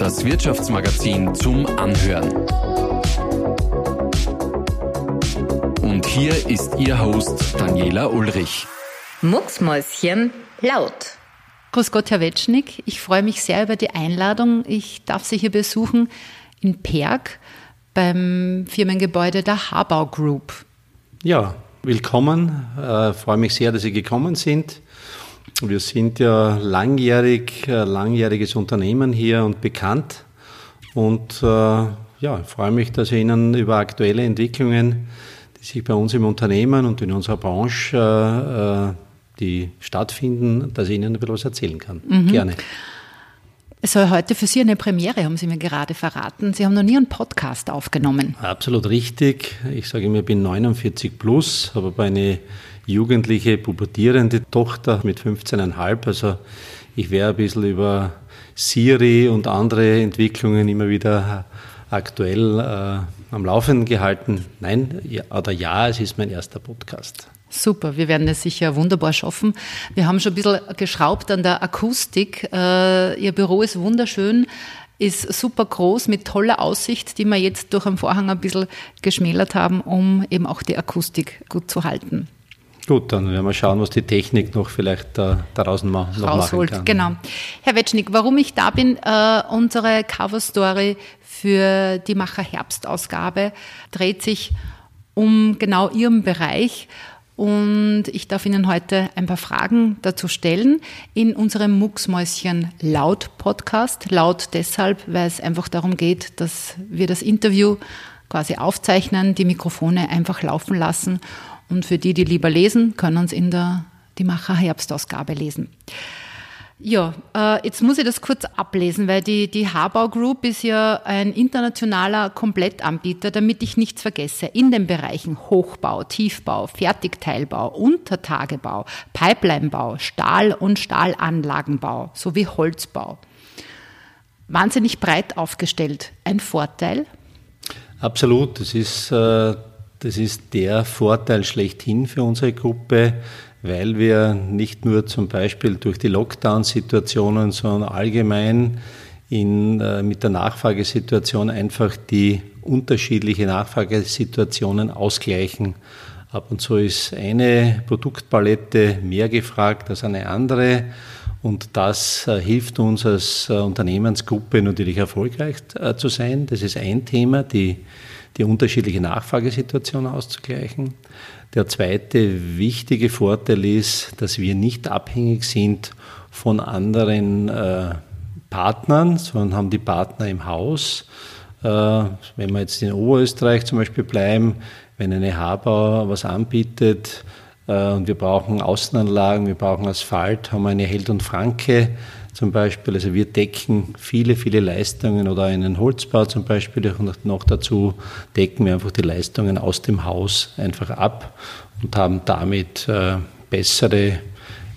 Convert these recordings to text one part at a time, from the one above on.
das Wirtschaftsmagazin zum Anhören. Und hier ist Ihr Host Daniela Ulrich. Mucksmäuschen laut. Grüß Gott, Herr Wetschnick. Ich freue mich sehr über die Einladung. Ich darf Sie hier besuchen in Perg beim Firmengebäude der Habau Group. Ja, willkommen. Ich freue mich sehr, dass Sie gekommen sind. Wir sind ja langjährig, äh, langjähriges Unternehmen hier und bekannt. Und äh, ja, ich freue mich, dass ich Ihnen über aktuelle Entwicklungen, die sich bei uns im Unternehmen und in unserer Branche äh, die stattfinden, dass ich Ihnen ein bisschen was erzählen kann. Mhm. Gerne. Es soll heute für Sie eine Premiere, haben Sie mir gerade verraten. Sie haben noch nie einen Podcast aufgenommen. Absolut richtig. Ich sage immer, ich bin 49 plus, habe aber eine jugendliche, pubertierende Tochter mit 15,5. Also ich wäre ein bisschen über Siri und andere Entwicklungen immer wieder aktuell äh, am Laufen gehalten. Nein ja, oder ja, es ist mein erster Podcast. Super, wir werden es sicher wunderbar schaffen. Wir haben schon ein bisschen geschraubt an der Akustik. Äh, Ihr Büro ist wunderschön, ist super groß mit toller Aussicht, die wir jetzt durch den Vorhang ein bisschen geschmälert haben, um eben auch die Akustik gut zu halten. Gut, dann werden wir schauen, was die Technik noch vielleicht da, daraus noch rausholt. Machen kann. Genau. Herr Wetschnick, warum ich da bin, äh, unsere Cover Story für die Macher Herbstausgabe dreht sich um genau Ihren Bereich. Und ich darf Ihnen heute ein paar Fragen dazu stellen in unserem Mucksmäuschen Laut Podcast. Laut deshalb, weil es einfach darum geht, dass wir das Interview quasi aufzeichnen, die Mikrofone einfach laufen lassen und für die, die lieber lesen, können es in der Die Macher Herbstausgabe lesen. Ja, äh, jetzt muss ich das kurz ablesen, weil die, die Habau Group ist ja ein internationaler Komplettanbieter, damit ich nichts vergesse. In den Bereichen Hochbau, Tiefbau, Fertigteilbau, Untertagebau, Pipelinebau, Stahl- und Stahlanlagenbau sowie Holzbau. Wahnsinnig breit aufgestellt. Ein Vorteil? Absolut. Das ist äh, das ist der Vorteil schlechthin für unsere Gruppe, weil wir nicht nur zum Beispiel durch die Lockdown-Situationen, sondern allgemein in, äh, mit der Nachfragesituation einfach die unterschiedliche Nachfragesituationen ausgleichen. Ab und zu ist eine Produktpalette mehr gefragt als eine andere. Und das äh, hilft uns als äh, Unternehmensgruppe natürlich erfolgreich zu sein. Das ist ein Thema, die die unterschiedliche Nachfragesituation auszugleichen. Der zweite wichtige Vorteil ist, dass wir nicht abhängig sind von anderen äh, Partnern, sondern haben die Partner im Haus. Äh, wenn wir jetzt in Oberösterreich zum Beispiel bleiben, wenn eine Habauer was anbietet äh, und wir brauchen Außenanlagen, wir brauchen Asphalt, haben wir eine Held und Franke zum Beispiel. Also wir decken viele, viele Leistungen oder einen Holzbau zum Beispiel noch dazu decken wir einfach die Leistungen aus dem Haus einfach ab und haben damit äh, bessere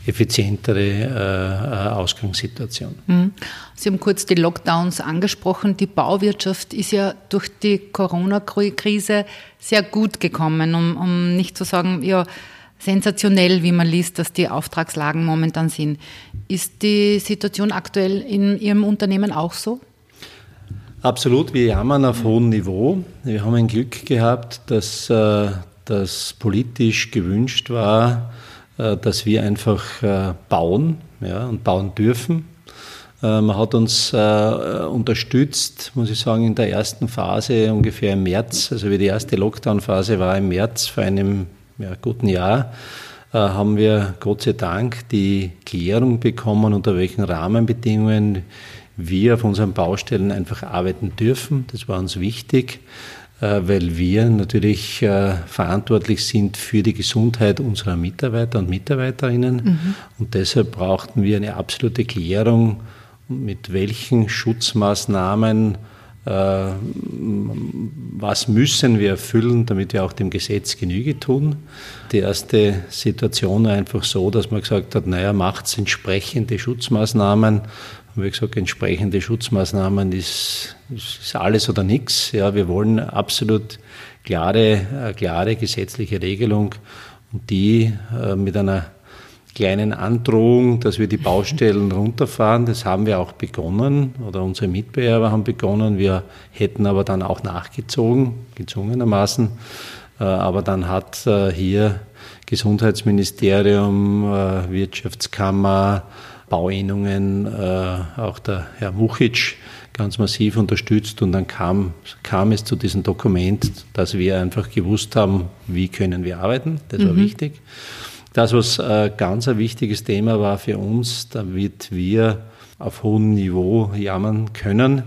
effizientere äh, äh Ausgangssituation. Mhm. Sie haben kurz die Lockdowns angesprochen. Die Bauwirtschaft ist ja durch die Corona-Krise sehr gut gekommen, um, um nicht zu sagen, ja, sensationell, wie man liest, dass die Auftragslagen momentan sind. Ist die Situation aktuell in Ihrem Unternehmen auch so? Absolut, wir jammern auf hohem Niveau. Wir haben ein Glück gehabt, dass äh, das politisch gewünscht war, äh, dass wir einfach äh, bauen ja, und bauen dürfen. Man hat uns unterstützt, muss ich sagen, in der ersten Phase ungefähr im März, also wie die erste Lockdown-Phase war im März vor einem ja, guten Jahr äh, haben wir Gott sei Dank die Klärung bekommen, unter welchen Rahmenbedingungen wir auf unseren Baustellen einfach arbeiten dürfen. Das war uns wichtig, äh, weil wir natürlich äh, verantwortlich sind für die Gesundheit unserer Mitarbeiter und Mitarbeiterinnen. Mhm. Und deshalb brauchten wir eine absolute Klärung, mit welchen Schutzmaßnahmen was müssen wir erfüllen, damit wir auch dem Gesetz Genüge tun. Die erste Situation war einfach so, dass man gesagt hat, naja, macht entsprechende Schutzmaßnahmen. Haben wir gesagt, entsprechende Schutzmaßnahmen ist, ist alles oder nichts. Ja, wir wollen absolut klare, klare gesetzliche Regelung und die äh, mit einer kleinen Androhung, dass wir die Baustellen runterfahren. Das haben wir auch begonnen oder unsere Mitbewerber haben begonnen. Wir hätten aber dann auch nachgezogen, gezwungenermaßen. Äh, aber dann hat äh, hier Gesundheitsministerium, äh, Wirtschaftskammer, Bauinnungen, auch der Herr Muchic ganz massiv unterstützt und dann kam, kam es zu diesem Dokument, dass wir einfach gewusst haben, wie können wir arbeiten. Das war mhm. wichtig. Das, was ganz ein wichtiges Thema war für uns, damit wir auf hohem Niveau jammern können,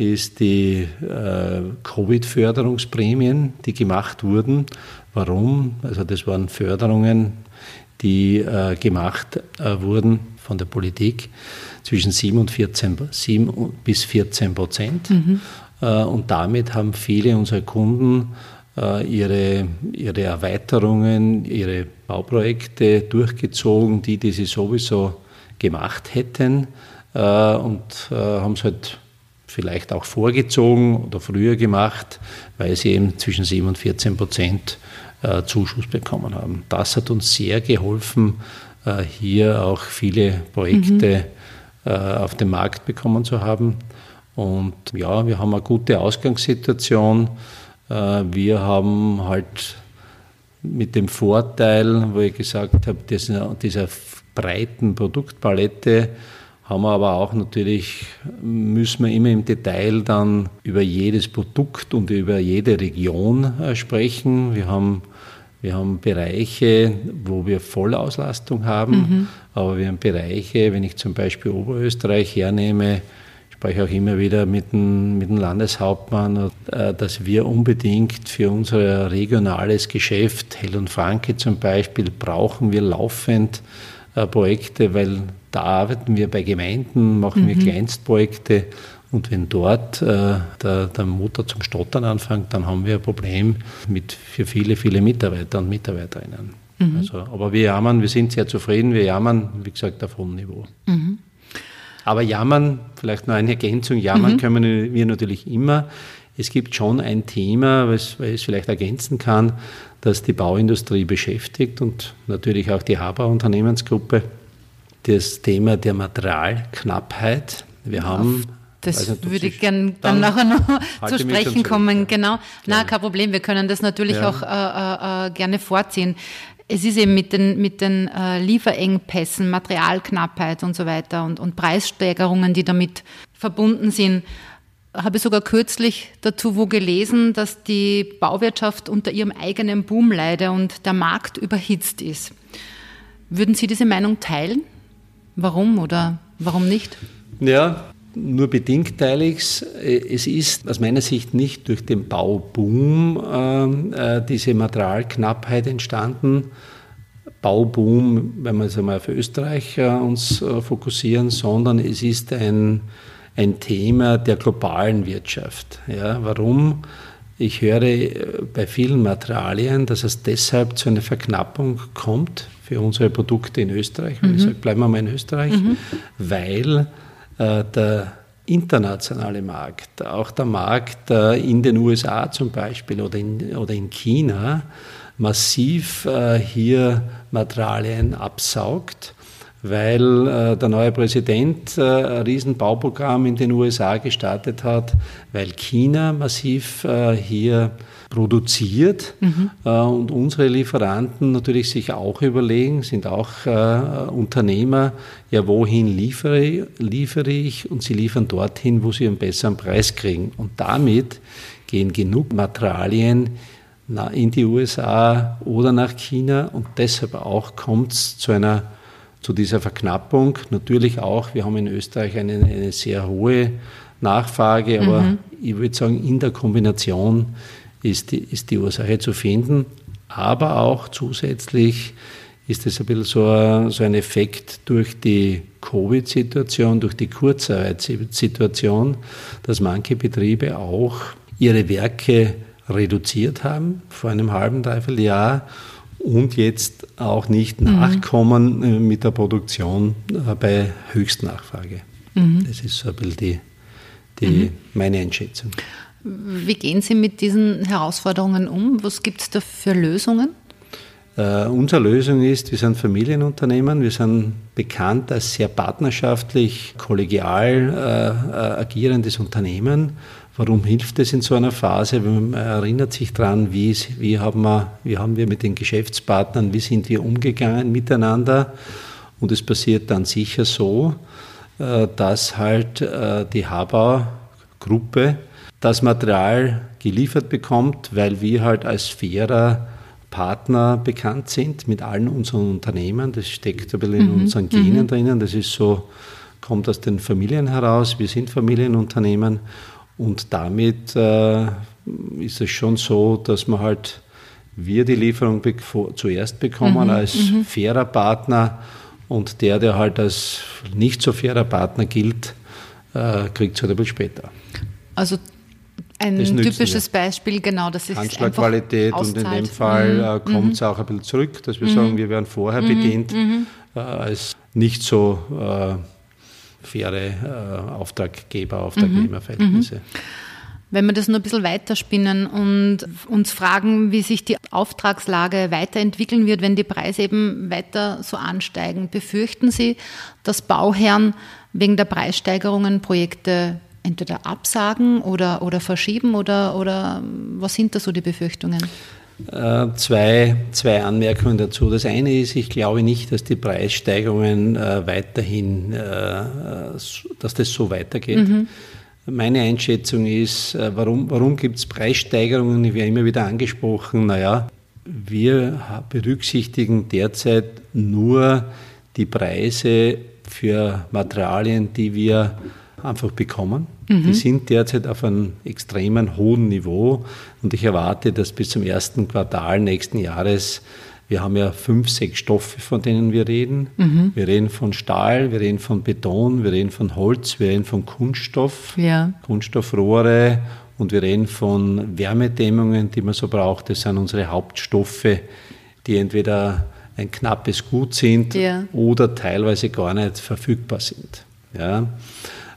ist die äh, Covid-Förderungsprämien, die gemacht wurden. Warum? Also das waren Förderungen, die äh, gemacht äh, wurden von der Politik zwischen 7, und 14, 7 bis 14 Prozent. Mhm. Äh, und damit haben viele unserer Kunden äh, ihre, ihre Erweiterungen, ihre Bauprojekte durchgezogen, die, die sie sowieso gemacht hätten äh, und haben es halt vielleicht auch vorgezogen oder früher gemacht, weil sie eben zwischen 7 und 14 Prozent äh, Zuschuss bekommen haben. Das hat uns sehr geholfen, äh, hier auch viele Projekte mhm. auf den Markt bekommen zu haben. Und ja, wir haben eine gute Ausgangssituation. Wir haben halt mit dem Vorteil, wo ich gesagt habe, dieser, dieser breiten Produktpalette haben wir aber auch natürlich, müssen wir immer im Detail dann über jedes Produkt und über jede Region äh, sprechen. Wir haben, wir haben Bereiche, wo wir Vollauslastung haben, mhm. aber wir haben Bereiche, wenn ich zum Beispiel Oberösterreich hernehme, spreche auch immer wieder mit dem, mit dem Landeshauptmann, äh, dass wir unbedingt für unser regionales Geschäft, Hell und Franke zum Beispiel, brauchen wir laufend äh, Projekte, weil da arbeiten wir bei Gemeinden, machen mhm. wir Kleinstprojekte und wenn dort äh, der, der, Motor zum Stottern anfängt, dann haben wir ein Problem mit für viele, viele Mitarbeiter und Mitarbeiterinnen. Mhm. Also, aber wir jammern, wir sind sehr zufrieden, wir jammern, wie gesagt, auf hohem Niveau. Mhm. Aber jammern, vielleicht noch eine Ergänzung, jammern mhm. können wir natürlich immer. Es gibt schon ein Thema, was, was ich vielleicht ergänzen kann, das die Bauindustrie beschäftigt und natürlich auch die Haber Unternehmensgruppe das Thema der Materialknappheit. Wir haben das also, würde ich gerne dann, dann, nachher noch zu sprechen kommen. Ja. Genau. Na, kein Problem. Wir können das natürlich ja. auch äh, äh, äh, gerne vorziehen. Es ist eben mit den, mit den äh, Lieferengpässen, Materialknappheit und so weiter und, und Preissteigerungen, die damit verbunden sind. Habe ich sogar kürzlich dazu wo gelesen, dass die Bauwirtschaft unter ihrem eigenen Boom leide und der Markt überhitzt ist. Würden Sie diese Meinung teilen? Warum oder warum nicht? Ja, nur bedingt teile ich es. Es ist aus meiner Sicht nicht durch den Bauboom äh, diese Materialknappheit entstanden. Bauboom, wenn wir jetzt einmal auf Österreich äh, uns äh, fokussieren, sondern es ist ein, ein Thema der globalen Wirtschaft. Ja, warum? Ich höre äh, bei vielen Materialien, dass es deshalb zu einer Verknappung kommt für unsere Produkte in Österreich. Mhm. ich sage, bleiben wir mal in Österreich, mhm. weil äh, der internationale Markt, auch der Markt äh, in den USA zum Beispiel oder in, oder in China, massiv äh, hier Materialien absaugt weil äh, der neue Präsident äh, ein Riesenbauprogramm in den USA gestartet hat, weil China massiv äh, hier produziert mhm. Und unsere Lieferanten natürlich sich auch überlegen, sind auch Unternehmer, ja wohin liefere, liefere ich und sie liefern dorthin, wo sie einen besseren Preis kriegen. Und damit gehen genug Materialien in die USA oder nach China und deshalb auch kommt es zu einer zu dieser Verknappung. Natürlich auch, wir haben in Österreich eine, eine sehr hohe Nachfrage, aber mhm. ich würde sagen, in der Kombination ist die, ist die Ursache zu finden. Aber auch zusätzlich ist es ein bisschen so ein, so ein Effekt durch die Covid-Situation, durch die Kurzarbeitssituation, dass manche Betriebe auch ihre Werke reduziert haben vor einem halben, dreiviertel Jahr und jetzt auch nicht mhm. nachkommen äh, mit der Produktion äh, bei Höchstnachfrage. Mhm. Das ist so ein bisschen die, die mhm. meine Einschätzung. Wie gehen Sie mit diesen Herausforderungen um? Was gibt es da für Lösungen? Äh, unsere Lösung ist, wir sind Familienunternehmen, wir sind bekannt als sehr partnerschaftlich, kollegial äh, äh agierendes Unternehmen. Warum hilft es in so einer Phase? Man erinnert sich daran, wie, wie, haben wir, wie haben wir mit den Geschäftspartnern, wie sind wir umgegangen miteinander. Und es passiert dann sicher so, äh, dass halt äh, die Habau-Gruppe das Material geliefert bekommt, weil wir halt als fairer Partner bekannt sind mit allen unseren Unternehmen. Das steckt ein bisschen in mhm. unseren Genen mhm. drinnen. Das ist so, kommt aus den Familien heraus. Wir sind Familienunternehmen und damit äh, ist es schon so, dass man halt wir die Lieferung be zuerst bekommen mhm, als mhm. fairer Partner und der, der halt als nicht so fairer Partner gilt, äh, kriegt es halt ein bisschen später. Also ein typisches. Beispiel, genau, das ist Handschlagqualität und in dem Fall mhm. äh, kommt es mhm. auch ein bisschen zurück, dass wir mhm. sagen, wir werden vorher bedient äh, als nicht so äh, faire äh, Auftraggeber, Auftragnehmerverhältnisse. Mhm. Wenn wir das nur ein bisschen weiterspinnen und uns fragen, wie sich die Auftragslage weiterentwickeln wird, wenn die Preise eben weiter so ansteigen, befürchten Sie, dass Bauherren wegen der Preissteigerungen Projekte entweder absagen oder, oder verschieben oder, oder was sind da so die Befürchtungen? Äh, zwei, zwei Anmerkungen dazu. Das eine ist, ich glaube nicht, dass die Preissteigerungen äh, weiterhin, äh, dass das so weitergeht. Mhm. Meine Einschätzung ist, warum, warum gibt es Preissteigerungen? Ich werde immer wieder angesprochen, naja, wir berücksichtigen derzeit nur die Preise für Materialien, die wir einfach bekommen. Mhm. Die sind derzeit auf einem extremen hohen Niveau und ich erwarte, dass bis zum ersten Quartal nächsten Jahres wir haben ja fünf, sechs Stoffe, von denen wir reden. Mhm. Wir reden von Stahl, wir reden von Beton, wir reden von Holz, wir reden von Kunststoff, ja. Kunststoffrohre und wir reden von Wärmedämmungen, die man so braucht. Das sind unsere Hauptstoffe, die entweder ein knappes Gut sind ja. oder teilweise gar nicht verfügbar sind. Ja.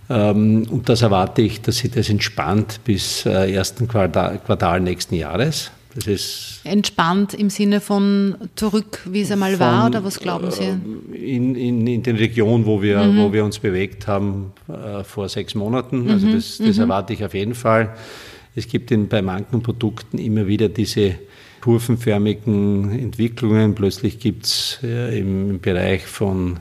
Ähm, und das erwarte ich, dass sich das entspannt bis äh, ersten Quartal, Quartal nächsten Jahres. Das ist entspannt im Sinne von zurück, wie es einmal von, war, oder was glauben Sie? Äh, in, in, in den Regionen, wo wir, mhm. wo wir uns bewegt haben äh, vor sechs Monaten. Also mhm. das, das mhm. erwarte ich auf jeden Fall. Es gibt in, bei manchen Produkten immer wieder diese kurvenförmigen Entwicklungen. Plötzlich gibt es äh, im Bereich von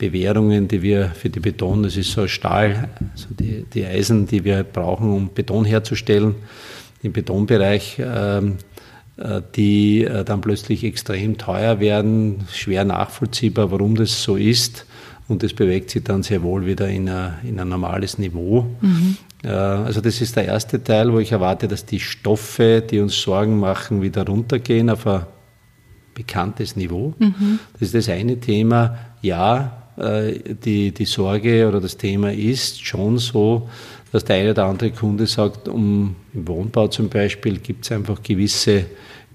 Bewährungen, die wir für die Beton, das ist so Stahl, also die, die Eisen, die wir brauchen, um Beton herzustellen, im Betonbereich, ähm, äh, die äh, dann plötzlich extrem teuer werden, schwer nachvollziehbar, warum das so ist. Und das bewegt sich dann sehr wohl wieder in, a, in ein normales Niveau. Mhm. Äh, also das ist der erste Teil, wo ich erwarte, dass die Stoffe, die uns Sorgen machen, wieder runtergehen auf ein bekanntes Niveau. Mhm. Das ist das eine Thema. Ja, die, die Sorge oder das Thema ist schon so, dass der eine oder andere Kunde sagt, um, im Wohnbau zum Beispiel gibt es einfach gewisse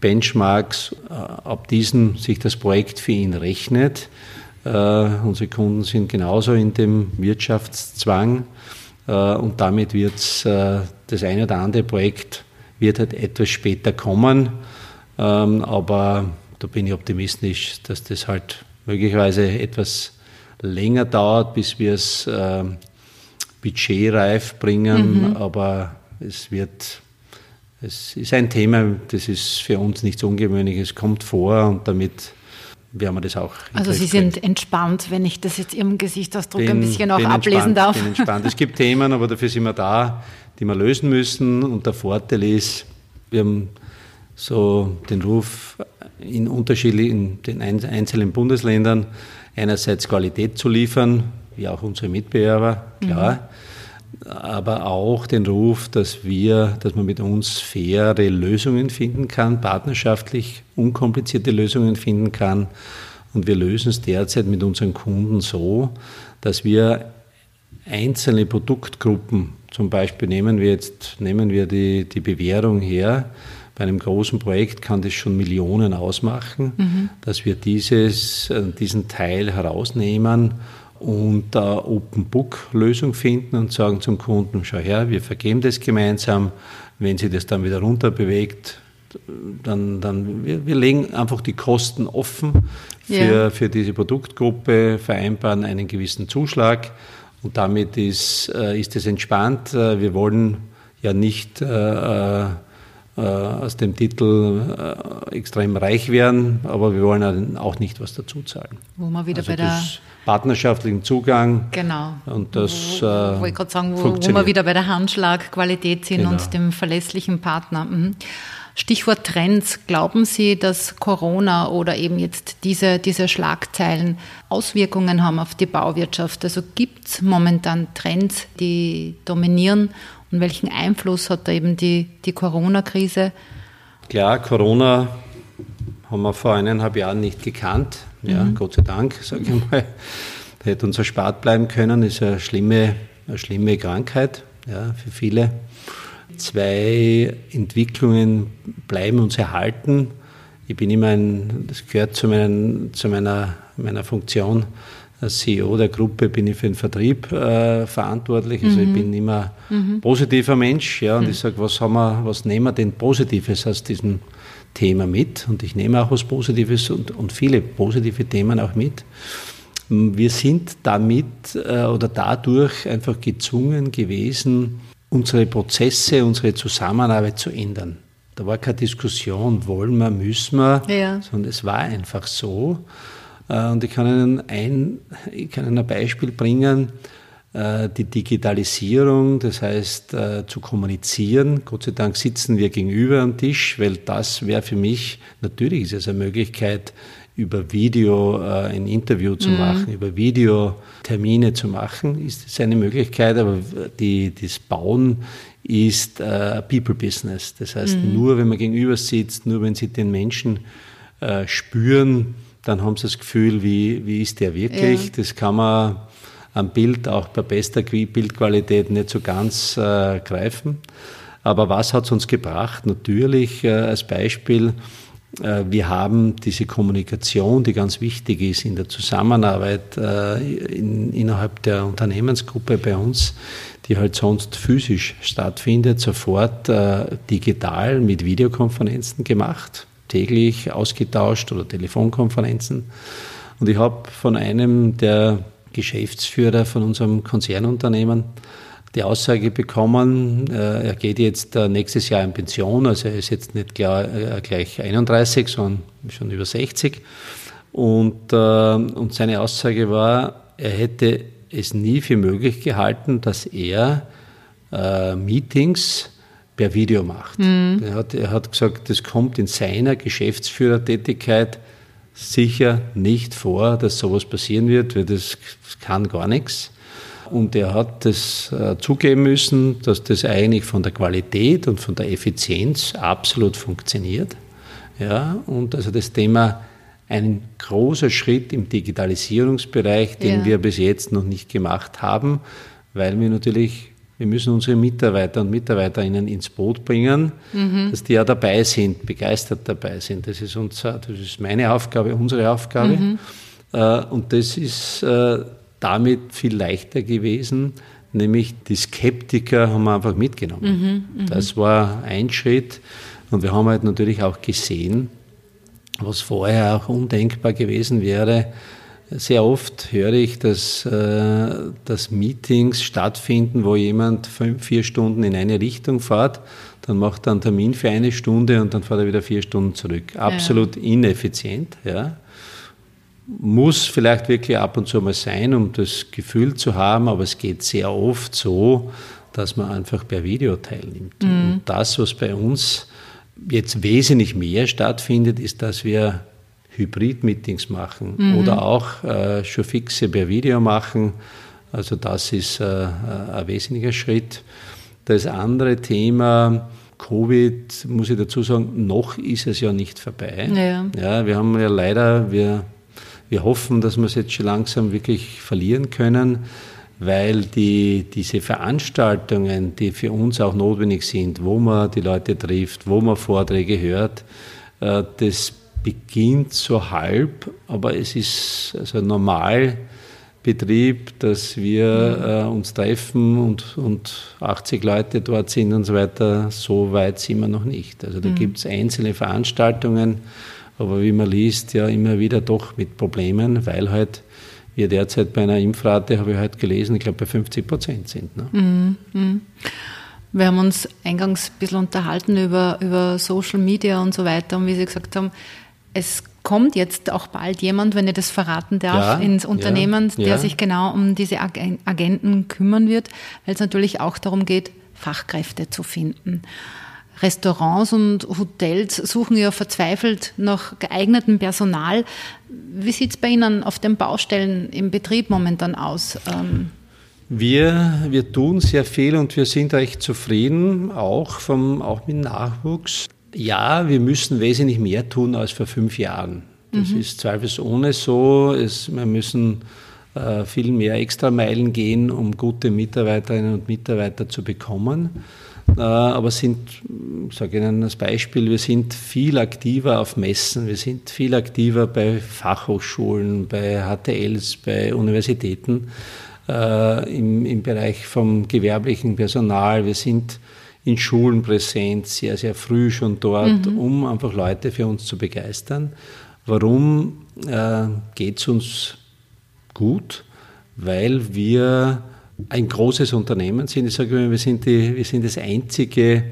Benchmarks, äh, ab diesen sich das Projekt für ihn rechnet. Uh, unsere Kunden sind genauso in dem Wirtschaftszwang und damit wird das eine oder andere Projekt wird halt etwas später kommen, ähm, aber da bin ich optimistisch, dass das halt möglicherweise etwas länger dauert, bis wir es äh, budgetreif bringen, mhm. aber es wird, es ist ein Thema, das ist für uns nichts Ungewöhnliches, es kommt vor und damit werden wir das auch. Also Sie sind entspannt, wenn ich das jetzt Ihrem Gesichtsausdruck bin, ein bisschen auch ablesen darf. Bin entspannt. Es gibt Themen, aber dafür sind wir da, die wir lösen müssen und der Vorteil ist, wir haben so den Ruf in unterschiedlichen, den einzelnen Bundesländern, einerseits Qualität zu liefern, wie auch unsere Mitbewerber, klar, mhm. aber auch den Ruf, dass wir, dass man mit uns faire Lösungen finden kann, partnerschaftlich unkomplizierte Lösungen finden kann. Und wir lösen es derzeit mit unseren Kunden so, dass wir einzelne Produktgruppen, zum Beispiel nehmen wir jetzt, nehmen wir die, die Bewährung her, bei einem großen Projekt kann das schon Millionen ausmachen, mhm. dass wir dieses, äh, diesen Teil herausnehmen und eine Open-Book-Lösung finden und sagen zum Kunden, schau her, wir vergeben das gemeinsam. Wenn sie das dann wieder runter bewegt, dann, dann wir, wir legen einfach die Kosten offen für, ja. für diese Produktgruppe, vereinbaren einen gewissen Zuschlag und damit ist, äh, ist es entspannt. Äh, wir wollen ja nicht äh, aus dem Titel äh, extrem reich werden, aber wir wollen auch nicht was dazu zahlen. Wo man wieder also bei der partnerschaftlichen Zugang. Genau. Und das wo, äh, wollte ich gerade sagen, wo, wo, wir wieder bei der Handschlagqualität sind genau. und dem verlässlichen Partner. Mhm. Stichwort Trends. Glauben Sie, dass Corona oder eben jetzt diese, diese Schlagzeilen Auswirkungen haben auf die Bauwirtschaft? Also gibt es momentan Trends, die dominieren? Und welchen Einfluss hat da eben die, die Corona-Krise? Klar, Corona haben wir vor eineinhalb Jahren nicht gekannt. Ja, mhm. Gott sei Dank, sage ich mal. Hätte uns erspart bleiben können, ist eine schlimme, eine schlimme Krankheit ja, für viele. Zwei Entwicklungen bleiben uns erhalten. Ich bin immer ein, das gehört zu, meinen, zu meiner, meiner Funktion als CEO der Gruppe, bin ich für den Vertrieb äh, verantwortlich. Also mhm. ich bin immer mhm. positiver Mensch, ja, und mhm. ich sage, was haben wir, was nehmen wir denn Positives aus diesem Thema mit? Und ich nehme auch was Positives und, und viele positive Themen auch mit. Wir sind damit äh, oder dadurch einfach gezwungen gewesen, unsere Prozesse, unsere Zusammenarbeit zu ändern. Da war keine Diskussion, wollen wir, müssen wir, ja. sondern es war einfach so. Äh, und ich kann Ihnen ein, ich kann Ihnen ein Beispiel bringen, äh, die Digitalisierung, das heißt äh, zu kommunizieren. Gott sei Dank sitzen wir gegenüber am Tisch, weil das wäre für mich, natürlich ist es eine Möglichkeit, über Video ein Interview zu mhm. machen, über Video Termine zu machen, ist eine Möglichkeit, aber die, das Bauen ist äh, People-Business. Das heißt, mhm. nur wenn man gegenüber sitzt, nur wenn sie den Menschen äh, spüren, dann haben sie das Gefühl, wie, wie ist der wirklich. Ja. Das kann man am Bild auch bei bester Bildqualität nicht so ganz äh, greifen. Aber was hat es uns gebracht? Natürlich äh, als Beispiel, äh, wir haben diese Kommunikation, die ganz wichtig ist in der Zusammenarbeit äh, in, innerhalb der Unternehmensgruppe bei uns, die halt sonst physisch stattfindet, sofort äh, digital mit Videokonferenzen gemacht, täglich ausgetauscht oder Telefonkonferenzen. Und ich habe von einem der Geschäftsführer von unserem Konzernunternehmen die Aussage bekommen, äh, er geht jetzt äh, nächstes Jahr in Pension, also er ist jetzt nicht äh, gleich 31, sondern schon über 60. Und, und seine Aussage war, er hätte es nie für möglich gehalten, dass er Meetings per Video macht. Mhm. Er, hat, er hat gesagt, das kommt in seiner Geschäftsführertätigkeit sicher nicht vor, dass sowas passieren wird, weil das kann gar nichts. Und er hat das äh, zugeben müssen, dass das eigentlich von der Qualität und von der Effizienz absolut funktioniert. Ja, und also das Thema ein großer Schritt im Digitalisierungsbereich, den ja. wir bis jetzt noch nicht gemacht haben, weil wir natürlich, wir müssen unsere Mitarbeiter und Mitarbeiterinnen ins Boot bringen, mhm. dass die ja dabei sind, begeistert dabei sind. Das ist, unser, das ist meine Aufgabe, unsere Aufgabe. Mhm. Äh, und das ist äh, damit viel leichter gewesen, nämlich die Skeptiker haben wir einfach mitgenommen. Mhm, mhm, das war ein Schritt und wir haben halt natürlich auch gesehen, was vorher auch undenkbar gewesen wäre. Sehr oft höre ich, dass, äh, dass Meetings stattfinden, wo jemand fünf, vier Stunden in eine Richtung fährt, dann macht er einen Termin für eine Stunde und dann fährt er wieder vier Stunden zurück. Absolut ja. ineffizient. Ja muss vielleicht wirklich ab und zu mal sein, um das Gefühl zu haben, aber es geht sehr oft so, dass man einfach per Video teilnimmt. Mhm. Und das, was bei uns jetzt wesentlich mehr stattfindet, ist, dass wir Hybrid-Meetings machen mhm. oder auch äh, schon fixe per Video machen. Also das ist äh, ein wesentlicher Schritt. Das andere Thema, Covid, muss ich dazu sagen, noch ist es ja nicht vorbei. Ja. ja wir haben ja leider, wir wir hoffen, dass wir es jetzt schon langsam wirklich verlieren können, weil die, diese Veranstaltungen, die für uns auch notwendig sind, wo man die Leute trifft, wo man Vorträge hört, äh, das beginnt so halb, aber es ist also normal, Betrieb, dass wir äh, uns treffen und, und 80 Leute dort sind und so weiter. So weit sind wir noch nicht. Also da mhm. gibt es einzelne Veranstaltungen, aber wie man liest, ja immer wieder doch mit Problemen, weil halt wir derzeit bei einer Impfrate, habe ich heute gelesen, ich glaube bei 50 Prozent sind. Ne? Mhm. Mhm. Wir haben uns eingangs ein bisschen unterhalten über, über Social Media und so weiter und wie Sie gesagt haben, es kommt jetzt auch bald jemand, wenn ich das verraten darf, ja, ins Unternehmen, ja, der ja. sich genau um diese Agenten kümmern wird, weil es natürlich auch darum geht, Fachkräfte zu finden. Restaurants und Hotels suchen ja verzweifelt nach geeignetem Personal. Wie sieht es bei Ihnen auf den Baustellen im Betrieb momentan aus? Ähm wir, wir tun sehr viel und wir sind recht zufrieden, auch, vom, auch mit Nachwuchs. Ja, wir müssen wesentlich mehr tun als vor fünf Jahren. Das mhm. ist zweifelsohne so. Es, wir müssen äh, viel mehr Extrameilen gehen, um gute Mitarbeiterinnen und Mitarbeiter zu bekommen. Äh, aber sind, ich sage Ihnen als Beispiel, wir sind viel aktiver auf Messen, wir sind viel aktiver bei Fachhochschulen, bei HTLs, bei Universitäten äh, im, im Bereich vom gewerblichen Personal. Wir sind in Schulen präsent, sehr, sehr früh schon dort, mhm. um einfach Leute für uns zu begeistern. Warum äh, geht es uns gut? Weil wir ein großes Unternehmen sind. Ich sage immer, wir sind, die, wir sind das einzige,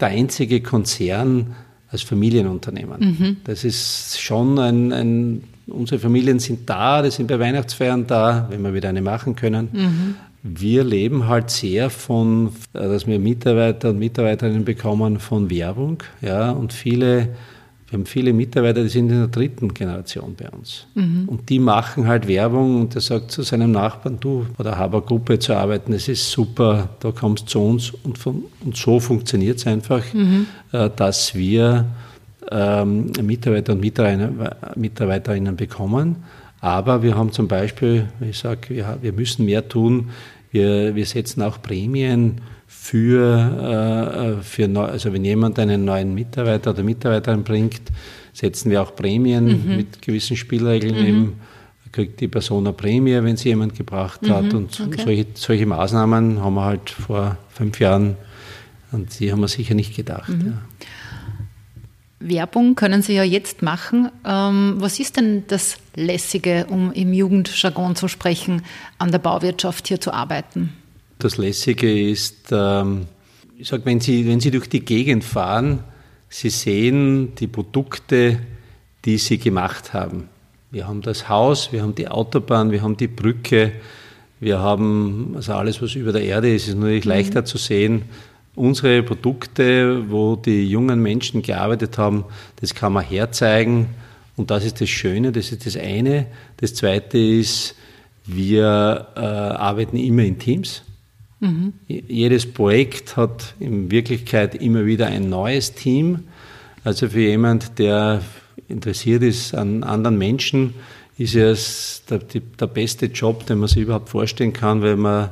der einzige Konzern als Familienunternehmen. Mhm. Das ist schon ein, ein, unsere Familien sind da, die sind bei Weihnachtsfeiern da, wenn wir wieder eine machen können. Mhm. Wir leben halt sehr von, dass wir Mitarbeiter und Mitarbeiterinnen bekommen von Werbung, ja, und viele, wir haben viele Mitarbeiter, die sind in der dritten Generation bei uns. Mhm. Und die machen halt Werbung und der sagt zu seinem Nachbarn, du, bei der Haber-Gruppe zu arbeiten, das ist super, da kommst du zu uns und, von, und so funktioniert es einfach, mhm. äh, dass wir ähm, Mitarbeiter und Mitarbeiterinnen bekommen. Aber wir haben zum Beispiel, ich sage, wir, wir müssen mehr tun, wir, wir setzen auch Prämien für, äh, für neu, also wenn jemand einen neuen Mitarbeiter oder Mitarbeiterin bringt, setzen wir auch Prämien mhm. mit gewissen Spielregeln. Mhm. Eben, kriegt die Person eine Prämie, wenn sie jemand gebracht mhm. hat. Und okay. solche, solche, Maßnahmen haben wir halt vor fünf Jahren und die haben wir sicher nicht gedacht. Mhm. Ja. Werbung können Sie ja jetzt machen. Ähm, was ist denn das Lässige, um im Jugendjargon zu sprechen, an der Bauwirtschaft hier zu arbeiten? Das Lässige ist, ähm, ich sage, wenn Sie, wenn Sie durch die Gegend fahren, Sie sehen die Produkte, die Sie gemacht haben. Wir haben das Haus, wir haben die Autobahn, wir haben die Brücke, wir haben also alles, was über der Erde ist, ist natürlich mhm. leichter zu sehen unsere Produkte, wo die jungen Menschen gearbeitet haben, das kann man herzeigen. Und das ist das Schöne, das ist das eine. Das zweite ist, wir äh, arbeiten immer in Teams. Mhm. Jedes Projekt hat in Wirklichkeit immer wieder ein neues Team. Also für jemand, der interessiert ist an anderen Menschen, ist es der, der beste Job, den man sich überhaupt vorstellen kann, weil man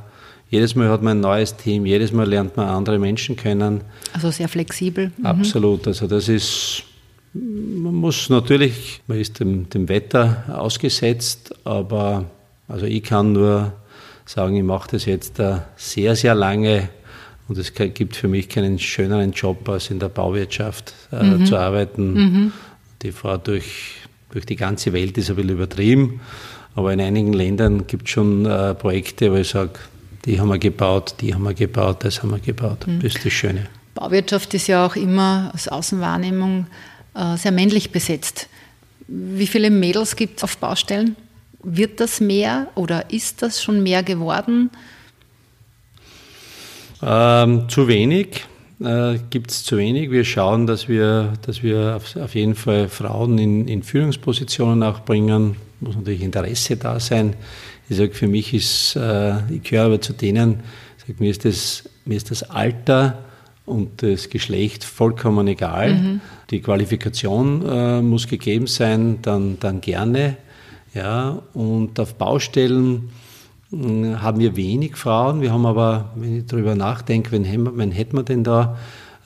jedes Mal hat man ein neues Team, jedes Mal lernt man andere Menschen kennen. Also sehr flexibel. Mhm. Absolut. Also das ist, man muss natürlich, man ist dem, dem Wetter ausgesetzt, aber also ich kann nur sagen, ich mache das jetzt sehr, sehr lange und es gibt für mich keinen schöneren Job, als in der Bauwirtschaft äh, mhm. zu arbeiten. Mhm. Die Fahrt durch, durch die ganze Welt ist ein bisschen übertrieben, aber in einigen Ländern gibt es schon äh, Projekte, wo ich sage, die haben wir gebaut, die haben wir gebaut, das haben wir gebaut. Mhm. Das ist das Schöne. Bauwirtschaft ist ja auch immer als Außenwahrnehmung äh, sehr männlich besetzt. Wie viele Mädels gibt es auf Baustellen? Wird das mehr oder ist das schon mehr geworden? Ähm, zu wenig. Äh, gibt es zu wenig. Wir schauen, dass wir, dass wir auf, auf jeden Fall Frauen in, in Führungspositionen auch bringen. Muss natürlich Interesse da sein. Ich sage, für mich ist, äh, ich gehöre aber zu denen, sag, mir, ist das, mir ist das Alter und das Geschlecht vollkommen egal. Mhm. Die Qualifikation äh, muss gegeben sein, dann, dann gerne. Ja, und auf Baustellen äh, haben wir wenig Frauen. Wir haben aber, wenn ich darüber nachdenke, wen, wen hätten wir denn da?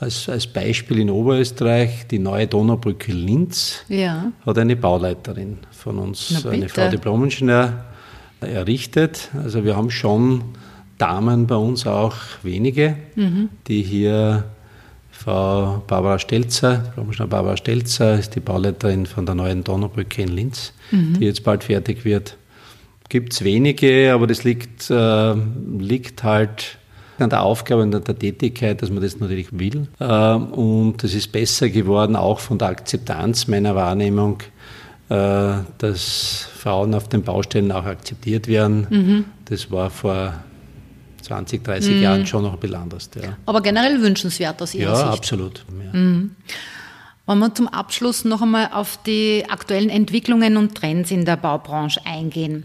Als, als Beispiel in Oberösterreich, die neue Donaubrücke Linz ja. hat eine Bauleiterin von uns, eine Frau Diplomingenieur errichtet. Also wir haben schon Damen bei uns auch wenige, mhm. die hier Frau Barbara Stelzer, Barbara Stelzer ist die Bauleiterin von der neuen Donaubrücke in Linz, mhm. die jetzt bald fertig wird. Gibt es wenige, aber das liegt, äh, liegt halt an der Aufgabe und an der Tätigkeit, dass man das natürlich will. Äh, und es ist besser geworden, auch von der Akzeptanz meiner Wahrnehmung, äh, dass Frauen auf den Baustellen auch akzeptiert werden. Mhm. Das war vor 20, 30 mhm. Jahren schon noch ein bisschen anders. Ja. Aber generell wünschenswert aus Ihrer ja, Sicht? Absolut. Ja, mhm. Wollen wir zum Abschluss noch einmal auf die aktuellen Entwicklungen und Trends in der Baubranche eingehen?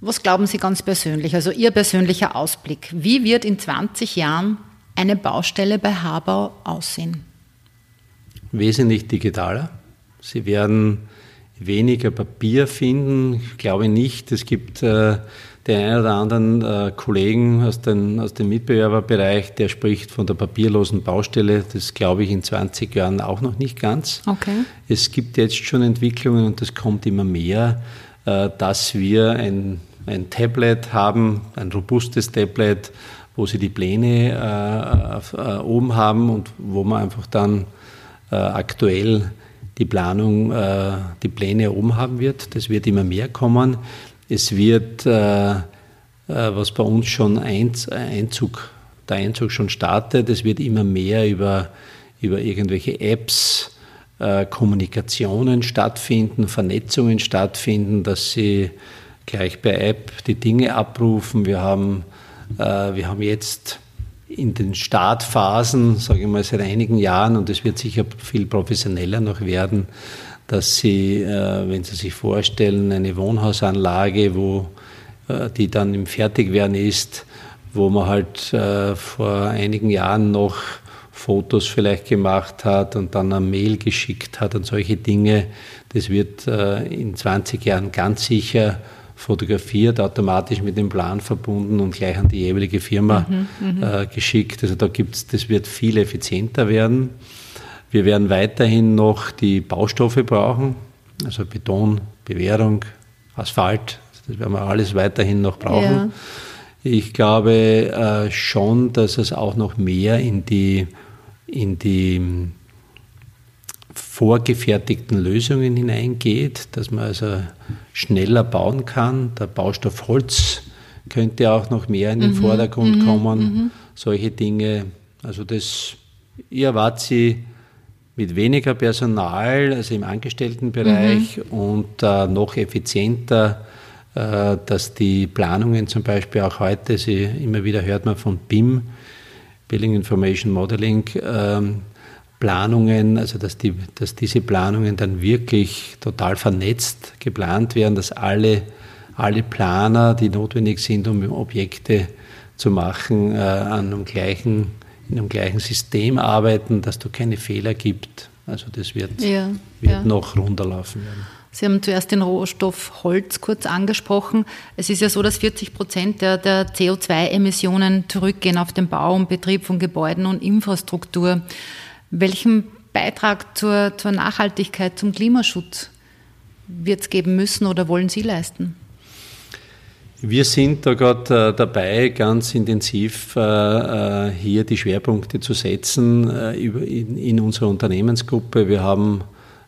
Was glauben Sie ganz persönlich, also Ihr persönlicher Ausblick? Wie wird in 20 Jahren eine Baustelle bei Habau aussehen? Wesentlich digitaler. Sie werden weniger Papier finden. Ich glaube nicht. Es gibt äh, den einen oder anderen äh, Kollegen aus, den, aus dem Mitbewerberbereich, der spricht von der papierlosen Baustelle. Das glaube ich in 20 Jahren auch noch nicht ganz. Okay. Es gibt jetzt schon Entwicklungen und das kommt immer mehr, äh, dass wir ein, ein Tablet haben, ein robustes Tablet, wo sie die Pläne äh, äh oben haben und wo man einfach dann äh, aktuell die Planung, äh, die Pläne oben haben wird. Das wird immer mehr kommen. Es wird, äh, äh, was bei uns schon Einzug, der Einzug schon startet, es wird immer mehr über, über irgendwelche Apps, äh, Kommunikationen stattfinden, Vernetzungen stattfinden, dass sie gleich per App die Dinge abrufen. Wir haben, wir haben jetzt in den Startphasen, sage ich mal, seit einigen Jahren, und es wird sicher viel professioneller noch werden, dass Sie, äh, wenn Sie sich vorstellen, eine Wohnhausanlage, wo äh, die dann im Fertigwerden ist, wo man halt äh, vor einigen Jahren noch Fotos vielleicht gemacht hat und dann eine Mail geschickt hat und solche Dinge, das wird in 20 Jahren ganz sicher fotografiert, automatisch mit dem Plan verbunden und gleich an die jeweilige Firma mhm, mhm. geschickt. Also da gibt's, das wird viel effizienter werden. Wir werden weiterhin noch die Baustoffe brauchen, also Beton, Bewährung, Asphalt. Das werden wir alles weiterhin noch brauchen. Ja. Ich glaube äh, schon, dass es auch noch mehr in die, in die hm, vorgefertigten Lösungen hineingeht, dass man also schneller bauen kann. Der Baustoff Holz könnte auch noch mehr in den mhm, Vordergrund mhm, kommen. Mhm. Solche Dinge. Also das, ich erwarte sie mit weniger Personal, also im Angestelltenbereich mhm. und äh, noch effizienter, äh, dass die Planungen zum Beispiel auch heute, sie, immer wieder hört man von BIM, Building Information Modeling, ähm, Planungen, also dass, die, dass diese Planungen dann wirklich total vernetzt geplant werden, dass alle, alle Planer, die notwendig sind, um Objekte zu machen, äh, an einem gleichen in einem gleichen System arbeiten, dass du keine Fehler gibt. Also das wird, ja, wird ja. noch runterlaufen werden. Sie haben zuerst den Rohstoff Holz kurz angesprochen. Es ist ja so, dass 40 Prozent der, der CO2-Emissionen zurückgehen auf den Bau und Betrieb von Gebäuden und Infrastruktur. Welchen Beitrag zur, zur Nachhaltigkeit, zum Klimaschutz wird es geben müssen oder wollen Sie leisten? Wir sind da gerade äh, dabei, ganz intensiv äh, äh, hier die Schwerpunkte zu setzen in, in unserer Unternehmensgruppe. Wir haben,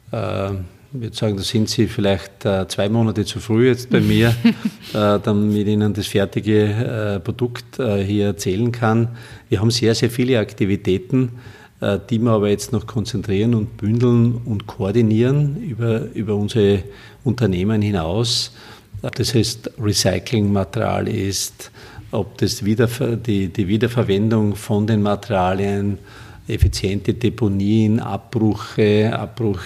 ich würde sagen, da sind Sie vielleicht zwei Monate zu früh jetzt bei mir, damit Ihnen das fertige Produkt hier erzählen kann. Wir haben sehr, sehr viele Aktivitäten, die wir aber jetzt noch konzentrieren und bündeln und koordinieren über, über unsere Unternehmen hinaus das heißt Recyclingmaterial ist, ob das Wiederver die, die Wiederverwendung von den Materialien, effiziente Deponien, Abbrüche, Abbruch,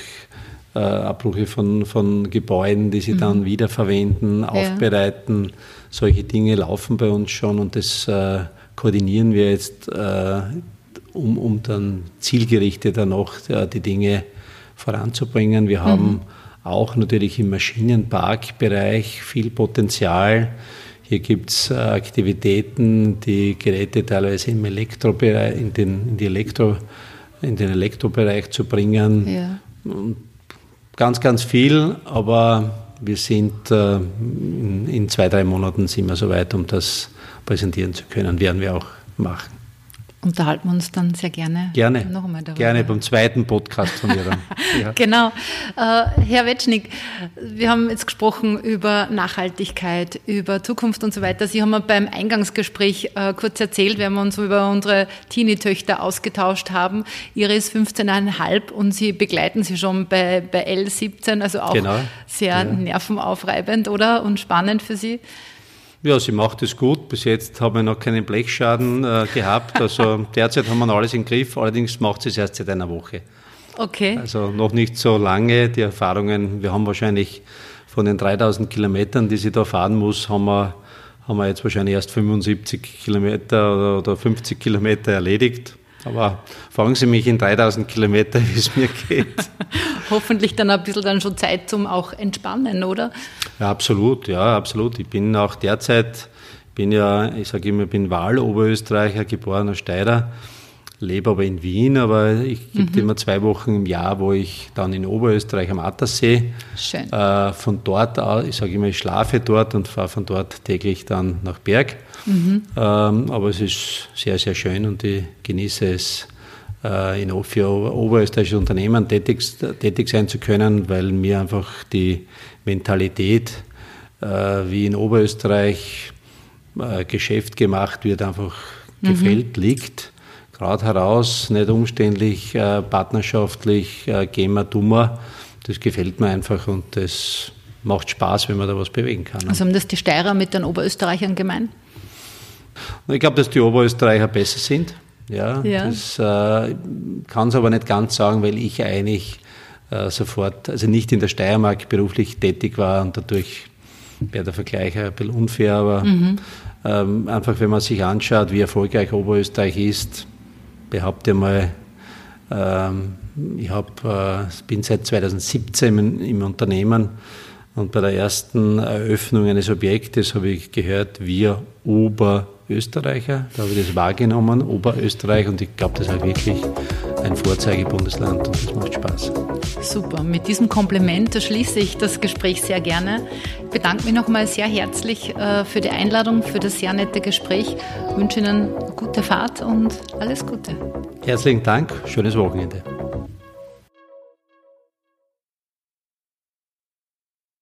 äh, Abbrüche von, von Gebäuden, die sie mhm. dann wiederverwenden, aufbereiten. Ja. Solche Dinge laufen bei uns schon und das äh, koordinieren wir jetzt, äh, um, um dann zielgerichteter noch äh, die Dinge voranzubringen. Wir mhm. Auch natürlich im Maschinenparkbereich viel Potenzial. Hier gibt es äh, Aktivitäten, die Geräte teilweise im Elektrobereich, in den, in die Elektro, in den Elektrobereich zu bringen. Ja. Ganz, ganz viel, aber wir sind äh, in, in zwei, drei Monaten sind wir soweit, um das präsentieren zu können. Werden wir auch machen unterhalten wir uns dann sehr gerne, gerne noch einmal darüber. Gerne beim zweiten Podcast von mir dann. Ja. genau. Äh, Herr Wetschnig, wir haben jetzt gesprochen über Nachhaltigkeit, über Zukunft und so weiter. Sie haben mir beim Eingangsgespräch äh, kurz erzählt, wenn wir uns über unsere Teenie-Töchter ausgetauscht haben. Ihre ist 15,5 und Sie begleiten sie schon bei, bei L17, also auch genau. sehr ja. nervenaufreibend, oder? Und spannend für Sie. Ja, sie macht es gut. Bis jetzt haben wir noch keinen Blechschaden äh, gehabt. Also derzeit haben wir noch alles im Griff. Allerdings macht sie es erst seit einer Woche. Okay. Also noch nicht so lange. Die Erfahrungen, wir haben wahrscheinlich von den 3000 Kilometern, die sie da fahren muss, haben wir, haben wir jetzt wahrscheinlich erst 75 Kilometer oder, oder 50 Kilometer erledigt. Aber fragen Sie mich in 3000 Kilometer, wie es mir geht. Hoffentlich dann ein bisschen dann schon Zeit zum auch entspannen, oder? Ja, absolut, ja, absolut. Ich bin auch derzeit, bin ja, ich sage immer, ich bin Wahl-Oberösterreicher, geborener Steirer, lebe aber in Wien, aber ich gibt mhm. immer zwei Wochen im Jahr, wo ich dann in Oberösterreich am Attersee Schön. Äh, von dort aus, ich sage immer, ich schlafe dort und fahre von dort täglich dann nach Berg. Mhm. Ähm, aber es ist sehr, sehr schön und ich genieße es, äh, in, für oberösterreichische Unternehmen tätig, tätig sein zu können, weil mir einfach die Mentalität, äh, wie in Oberösterreich äh, Geschäft gemacht wird, einfach mhm. gefällt, liegt. Gerade heraus, nicht umständlich, äh, partnerschaftlich, äh, gehen wir dummer. Das gefällt mir einfach und das macht Spaß, wenn man da was bewegen kann. Also haben das die Steirer mit den Oberösterreichern gemeint? Ich glaube, dass die Oberösterreicher besser sind. Ja, ja. das äh, kann es aber nicht ganz sagen, weil ich eigentlich äh, sofort, also nicht in der Steiermark beruflich tätig war und dadurch wäre der Vergleich ein bisschen unfair, aber mhm. ähm, einfach wenn man sich anschaut, wie erfolgreich Oberösterreich ist, behaupte mal, ähm, ich hab, äh, bin seit 2017 im, Unternehmen und bei der ersten Eröffnung eines Objektes habe ich gehört, wir Oberösterreich. Österreicher. Da habe ich das wahrgenommen, Oberösterreich, und ich glaube, das ist wirklich ein Vorzeigebundesland und das macht Spaß. Super. Mit diesem Kompliment schließe ich das Gespräch sehr gerne. Ich bedanke mich nochmal sehr herzlich äh, für die Einladung, für das sehr nette Gespräch. Ich wünsche Ihnen gute Fahrt und alles Gute. Herzlichen Dank. Schönes Wochenende.